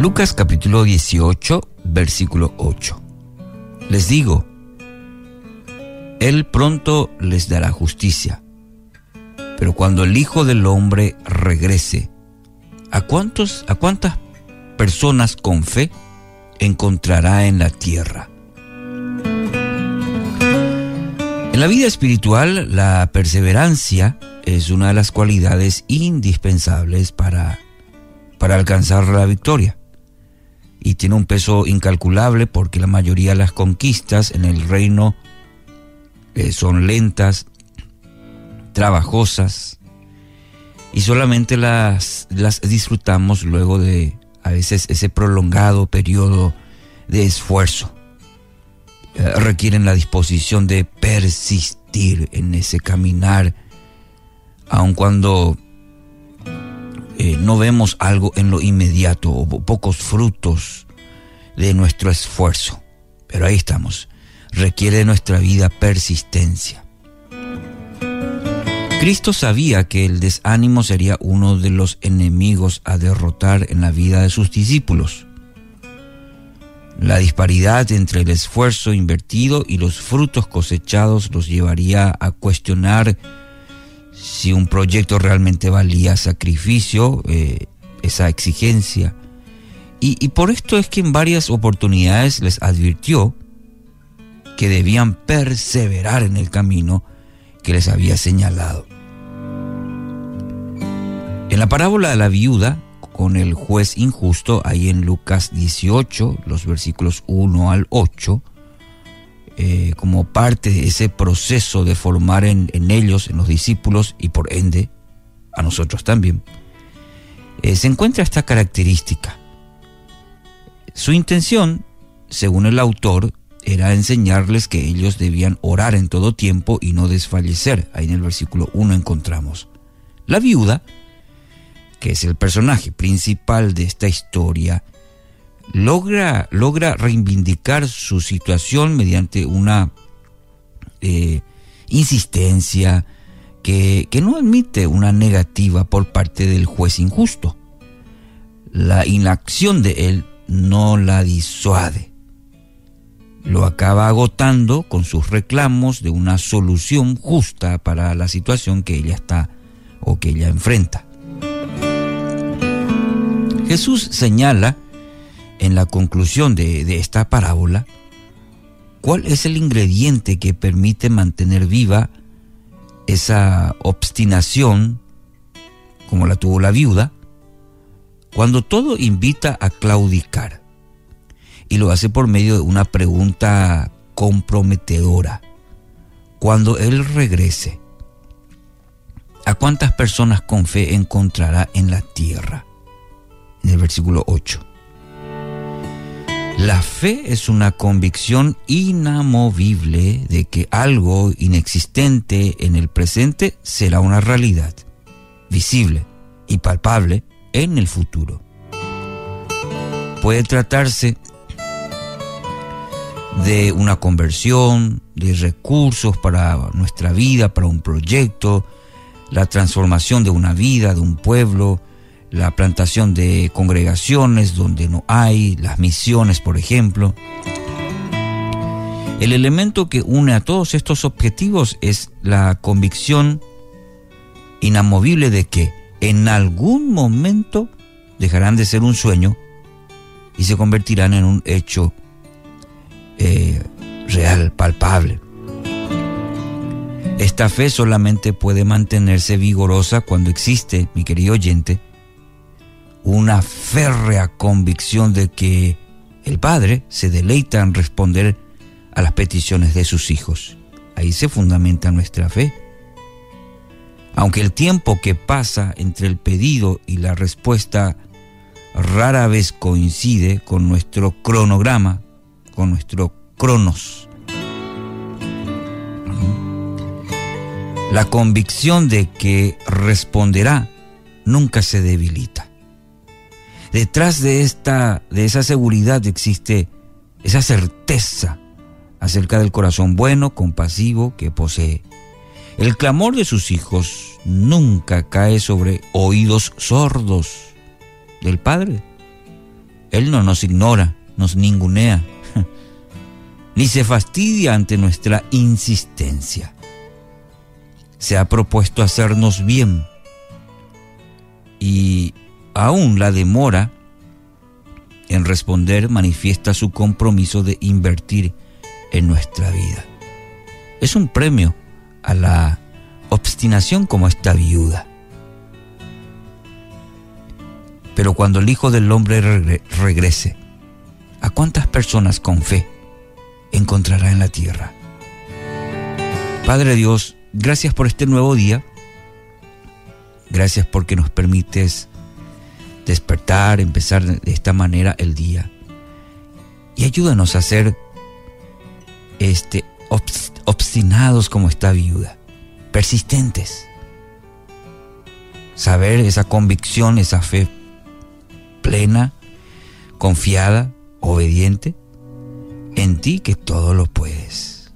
Lucas capítulo 18, versículo 8. Les digo, Él pronto les dará justicia, pero cuando el Hijo del Hombre regrese, ¿a, cuántos, a cuántas personas con fe encontrará en la tierra? En la vida espiritual, la perseverancia es una de las cualidades indispensables para, para alcanzar la victoria. Y tiene un peso incalculable porque la mayoría de las conquistas en el reino eh, son lentas, trabajosas, y solamente las, las disfrutamos luego de a veces ese prolongado periodo de esfuerzo. Eh, requieren la disposición de persistir en ese caminar aun cuando eh, no vemos algo en lo inmediato o pocos frutos de nuestro esfuerzo. Pero ahí estamos. Requiere nuestra vida persistencia. Cristo sabía que el desánimo sería uno de los enemigos a derrotar en la vida de sus discípulos. La disparidad entre el esfuerzo invertido y los frutos cosechados los llevaría a cuestionar si un proyecto realmente valía sacrificio, eh, esa exigencia. Y, por esto es que en varias oportunidades les advirtió que debían perseverar en el camino que les había señalado. En la parábola de la viuda, con el juez injusto, ahí en Lucas 18, los versículos 1 al 8, eh, como parte de ese proceso de formar en, ellos, en los discípulos y por ende a nosotros también, eh, se encuentra esta característica. Su intención, según el autor, era enseñarles que ellos debían orar en todo tiempo y no desfallecer. Ahí en el versículo 1 encontramos. La viuda, que es el personaje principal de esta historia, logra, logra reivindicar su situación mediante una eh, insistencia que, que no admite una negativa por parte del juez injusto. La inacción de él no la disuade. Lo acaba agotando con sus reclamos de una solución justa para la situación que ella está o que ella enfrenta. Jesús señala en la conclusión de, esta parábola, ¿cuál es el ingrediente que permite mantener viva esa obstinación, como la tuvo la viuda, cuando todo invita a claudicar? Y lo hace por medio de una pregunta comprometedora. Cuando Él regrese, ¿a cuántas personas con fe encontrará en la tierra? En el versículo 8. La fe es una convicción inamovible de que algo inexistente en el presente será una realidad, visible y palpable en el futuro. Puede tratarse de una conversión, de recursos para nuestra vida, para un proyecto, la transformación de una vida, de un pueblo, la plantación de congregaciones donde no hay, las misiones, por ejemplo. El elemento que une a todos estos objetivos es la convicción inamovible de que en algún momento dejarán de ser un sueño y se convertirán en un hecho eh, real, palpable. Esta fe solamente puede mantenerse vigorosa cuando existe, mi querido oyente, una férrea convicción de que el Padre se deleita en responder a las peticiones de sus hijos. Ahí se fundamenta nuestra fe. Aunque el tiempo que pasa entre el pedido y la respuesta rara vez coincide con nuestro cronograma, con nuestro cronos. La convicción de que responderá nunca se debilita. Detrás de esta de esa seguridad existe esa certeza acerca del corazón bueno, compasivo que posee. El clamor de sus hijos nunca cae sobre oídos sordos del Padre. Él no nos ignora, nos ningunea, ni se fastidia ante nuestra insistencia. Se ha propuesto hacernos bien aún la demora en responder manifiesta su compromiso de invertir en nuestra vida. Es un premio a la obstinación como esta viuda. Pero cuando el Hijo del Hombre regrese, ¿a cuántas personas con fe encontrará en la tierra? Padre Dios, gracias por este nuevo día. Gracias porque nos permites despertar, empezar de esta manera el día. Y ayúdanos a ser este, obstinados como esta viuda, persistentes. Saber esa convicción, esa fe plena, confiada, obediente, en ti que todo lo puedes.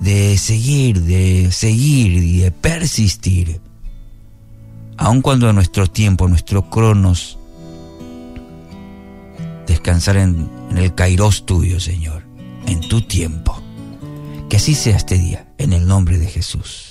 De seguir, de seguir y de persistir. Aun cuando nuestro tiempo, nuestro cronos, descansar en, el kairos tuyo, Señor, en tu tiempo. Que así sea este día, en el nombre de Jesús.